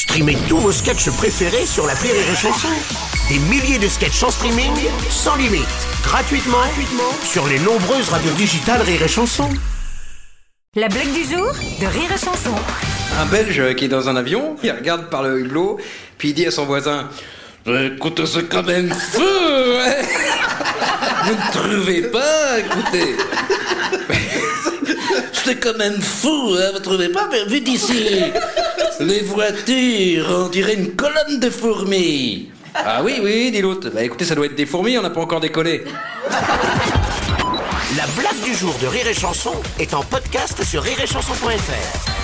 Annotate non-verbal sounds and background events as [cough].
Streamez tous vos sketchs préférés sur la Rire et Chanson. Des milliers de sketchs en streaming, sans limite, gratuitement, gratuitement sur les nombreuses radios digitales Rire et Chanson. La blague du jour de Rire et Chanson. Un Belge qui est dans un avion, il regarde par le hublot, puis il dit à son voisin Écoute, c'est quand même fou ouais. Vous ne trouvez pas Écoutez [laughs] C'est quand même fou, hein, vous trouvez pas Mais Vu d'ici, les voitures, on dirait une colonne de fourmis Ah oui, oui, dit l'autre. Bah écoutez, ça doit être des fourmis, on n'a pas encore décollé. La blague du jour de Rire et Chanson est en podcast sur rireetchanson.fr.